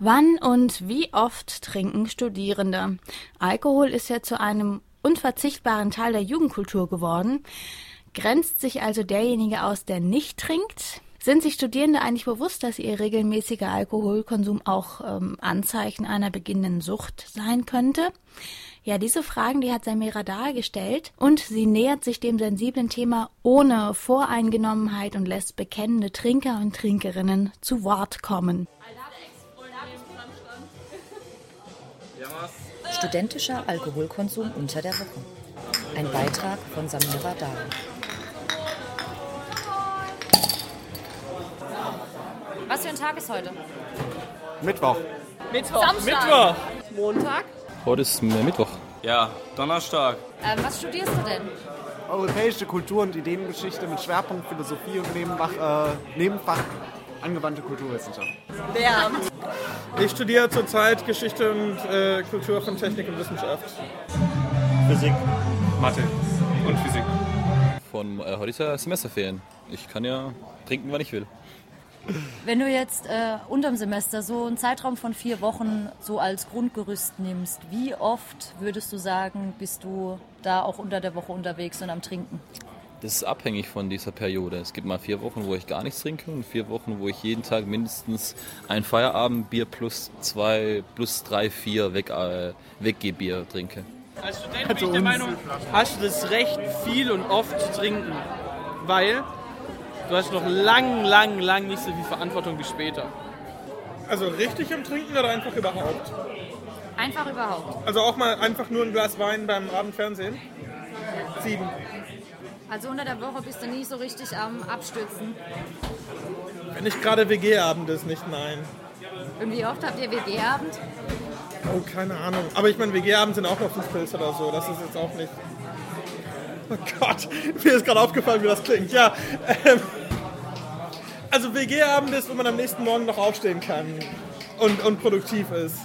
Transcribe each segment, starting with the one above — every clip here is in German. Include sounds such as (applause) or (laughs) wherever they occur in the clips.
Wann und wie oft trinken Studierende? Alkohol ist ja zu einem unverzichtbaren Teil der Jugendkultur geworden. Grenzt sich also derjenige aus, der nicht trinkt? Sind sich Studierende eigentlich bewusst, dass ihr regelmäßiger Alkoholkonsum auch ähm, Anzeichen einer beginnenden Sucht sein könnte? Ja, diese Fragen, die hat Samira dargestellt und sie nähert sich dem sensiblen Thema ohne Voreingenommenheit und lässt bekennende Trinker und Trinkerinnen zu Wort kommen. Studentischer Alkoholkonsum unter der Woche. Ein Beitrag von Samira Dahl. Was für ein Tag ist heute? Mittwoch. Mittwoch. Samstag. Mittwoch. Montag. Heute ist Mittwoch. Ja, Donnerstag. Ähm, was studierst du denn? Europäische Kultur- und Ideengeschichte mit Schwerpunkt Philosophie und Nebenfach, äh, Nebenfach angewandte Kulturwissenschaft. Lehramt. Ich studiere zurzeit Geschichte und äh, Kultur von Technik und Wissenschaft. Physik. Mathe und Physik. Von äh, heute ist ja Semesterferien. Ich kann ja trinken, wann ich will. Wenn du jetzt äh, unterm Semester so einen Zeitraum von vier Wochen so als Grundgerüst nimmst, wie oft würdest du sagen, bist du da auch unter der Woche unterwegs und am Trinken? Das ist abhängig von dieser Periode. Es gibt mal vier Wochen, wo ich gar nichts trinke und vier Wochen, wo ich jeden Tag mindestens ein Feierabendbier plus zwei, plus drei, vier Weg, äh, Weggehbier trinke. Als Student bin ich der Meinung, hast du das Recht, viel und oft zu trinken. Weil du hast noch lang, lang, lang nicht so viel Verantwortung wie später. Also richtig im Trinken oder einfach überhaupt? Einfach überhaupt. Also auch mal einfach nur ein Glas Wein beim Abendfernsehen? Sieben. Also unter der Woche bist du nie so richtig am Abstürzen. Wenn nicht gerade WG-Abend ist, nicht nein. Und wie oft habt ihr WG-Abend? Oh, keine Ahnung. Aber ich meine, WG-Abend sind auch noch fünf Pilze oder so. Das ist jetzt auch nicht... Oh Gott, (laughs) mir ist gerade aufgefallen, wie das klingt. Ja, ähm, also WG-Abend ist, wenn man am nächsten Morgen noch aufstehen kann und, und produktiv ist.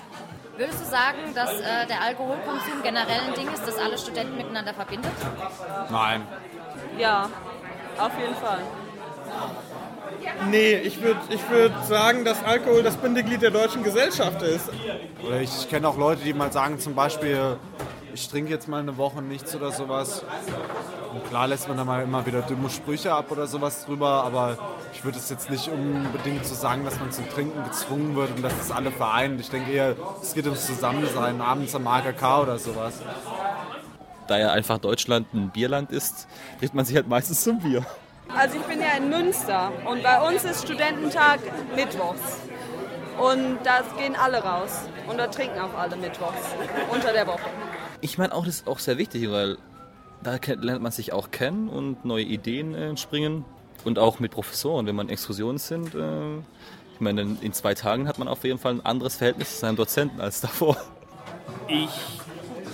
Würdest du sagen, dass äh, der Alkoholkonsum generell ein Ding ist, das alle Studenten miteinander verbindet? Nein. Ja, auf jeden Fall. Nee, ich würde ich würd sagen, dass Alkohol das Bindeglied der deutschen Gesellschaft ist. Oder ich, ich kenne auch Leute, die mal sagen, zum Beispiel, ich trinke jetzt mal eine Woche nichts oder sowas. Und klar lässt man da mal immer wieder dumme Sprüche ab oder sowas drüber, aber ich würde es jetzt nicht unbedingt so sagen, dass man zum Trinken gezwungen wird und dass das alle vereint. Ich denke eher, es geht ums Zusammensein, abends am AKK oder sowas. Da ja einfach Deutschland ein Bierland ist, trifft man sich halt meistens zum Bier. Also ich bin ja in Münster und bei uns ist Studententag mittwochs. Und da gehen alle raus und da trinken auch alle mittwochs unter der Woche. Ich meine auch, das ist auch sehr wichtig, weil da lernt man sich auch kennen und neue Ideen äh, entspringen. Und auch mit Professoren, wenn man in Exkursionen sind. Äh, ich meine, in- in zwei Tagen hat man auf jeden Fall ein anderes Verhältnis zu seinem Dozenten als davor. Ich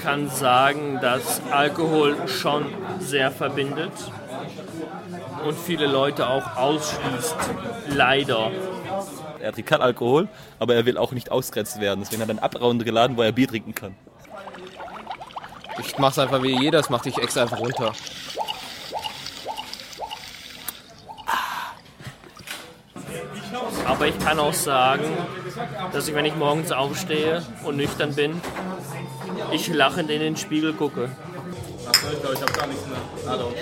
kann sagen, dass Alkohol schon sehr verbindet und viele Leute auch ausschließt. Leider. Er trinkt kein Alkohol, aber er will auch nicht ausgrenzt werden. Deswegen hat er einen Abraum geladen, wo er Bier trinken kann. Ich mach's einfach wie jeder, das macht dich extra einfach runter. Aber ich kann auch sagen, dass ich, wenn ich morgens aufstehe und nüchtern bin, ich lachend in den Spiegel gucke. Achso, ich glaube, ich habe gar nichts mehr. Hallo.